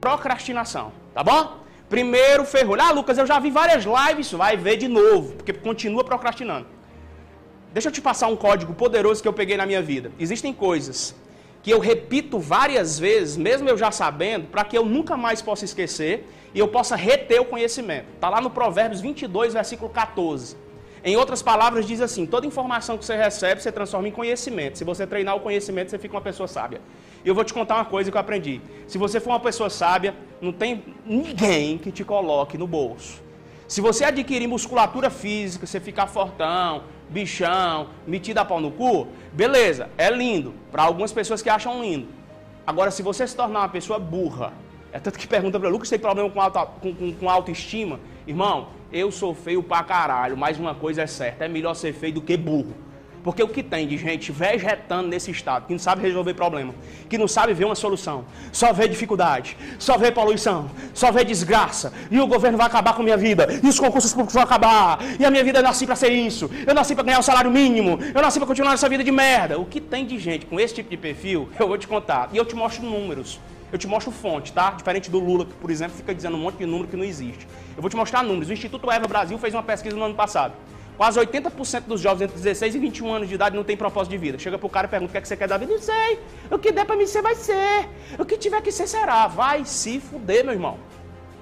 Procrastinação, tá bom? Primeiro ferrolho. Ah, Lucas, eu já vi várias lives, vai ver de novo, porque continua procrastinando. Deixa eu te passar um código poderoso que eu peguei na minha vida. Existem coisas que eu repito várias vezes, mesmo eu já sabendo, para que eu nunca mais possa esquecer e eu possa reter o conhecimento. Está lá no Provérbios 22, versículo 14. Em outras palavras, diz assim: toda informação que você recebe, você transforma em conhecimento. Se você treinar o conhecimento, você fica uma pessoa sábia. E eu vou te contar uma coisa que eu aprendi. Se você for uma pessoa sábia, não tem ninguém que te coloque no bolso. Se você adquirir musculatura física, você ficar fortão, bichão, metido a pau no cu, beleza, é lindo. Para algumas pessoas que acham lindo. Agora, se você se tornar uma pessoa burra, é tanto que pergunta para Lucas, tem problema com, auto, com, com, com autoestima? Irmão, eu sou feio pra caralho, mas uma coisa é certa, é melhor ser feio do que burro. Porque o que tem de gente vegetando nesse estado, que não sabe resolver problema, que não sabe ver uma solução, só vê dificuldade, só vê poluição, só vê desgraça, e o governo vai acabar com a minha vida, e os concursos públicos vão acabar, e a minha vida eu nasci para ser isso, eu nasci para ganhar o um salário mínimo, eu nasci para continuar essa vida de merda. O que tem de gente com esse tipo de perfil, eu vou te contar, e eu te mostro números. Eu te mostro fonte, tá? Diferente do Lula, que, por exemplo, fica dizendo um monte de número que não existe. Eu vou te mostrar números. O Instituto Eva Brasil fez uma pesquisa no ano passado. Quase 80% dos jovens entre 16 e 21 anos de idade não tem propósito de vida. Chega pro cara e pergunta o que, é que você quer da vida. Não sei. O que der pra mim ser, vai ser. O que tiver que ser, será. Vai se fuder, meu irmão.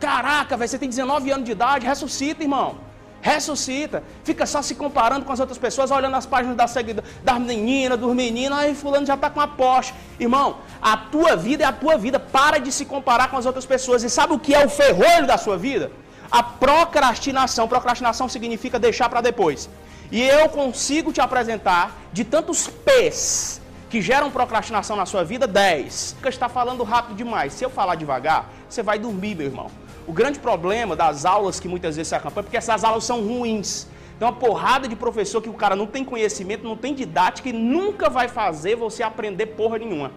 Caraca, velho, você tem 19 anos de idade, ressuscita, irmão ressuscita, fica só se comparando com as outras pessoas, olhando as páginas da seguida, das meninas, dos meninos, aí fulano já está com a Porsche. Irmão, a tua vida é a tua vida, para de se comparar com as outras pessoas. E sabe o que é o ferrolho da sua vida? A procrastinação. Procrastinação significa deixar para depois. E eu consigo te apresentar de tantos P's que geram procrastinação na sua vida, 10. Porque está falando rápido demais. Se eu falar devagar, você vai dormir, meu irmão. O grande problema das aulas que muitas vezes se acompanham é porque essas aulas são ruins. Tem uma porrada de professor que o cara não tem conhecimento, não tem didática e nunca vai fazer você aprender porra nenhuma.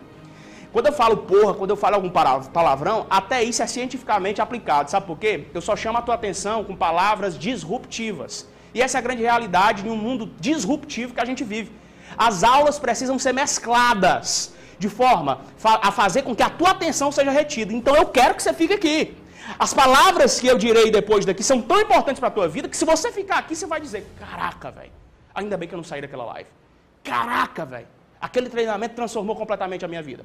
Quando eu falo porra, quando eu falo algum palavrão, até isso é cientificamente aplicado. Sabe por quê? Eu só chamo a tua atenção com palavras disruptivas. E essa é a grande realidade de um mundo disruptivo que a gente vive. As aulas precisam ser mescladas de forma a fazer com que a tua atenção seja retida. Então eu quero que você fique aqui. As palavras que eu direi depois daqui são tão importantes para a tua vida que se você ficar aqui, você vai dizer: Caraca, velho, ainda bem que eu não saí daquela live. Caraca, velho, aquele treinamento transformou completamente a minha vida.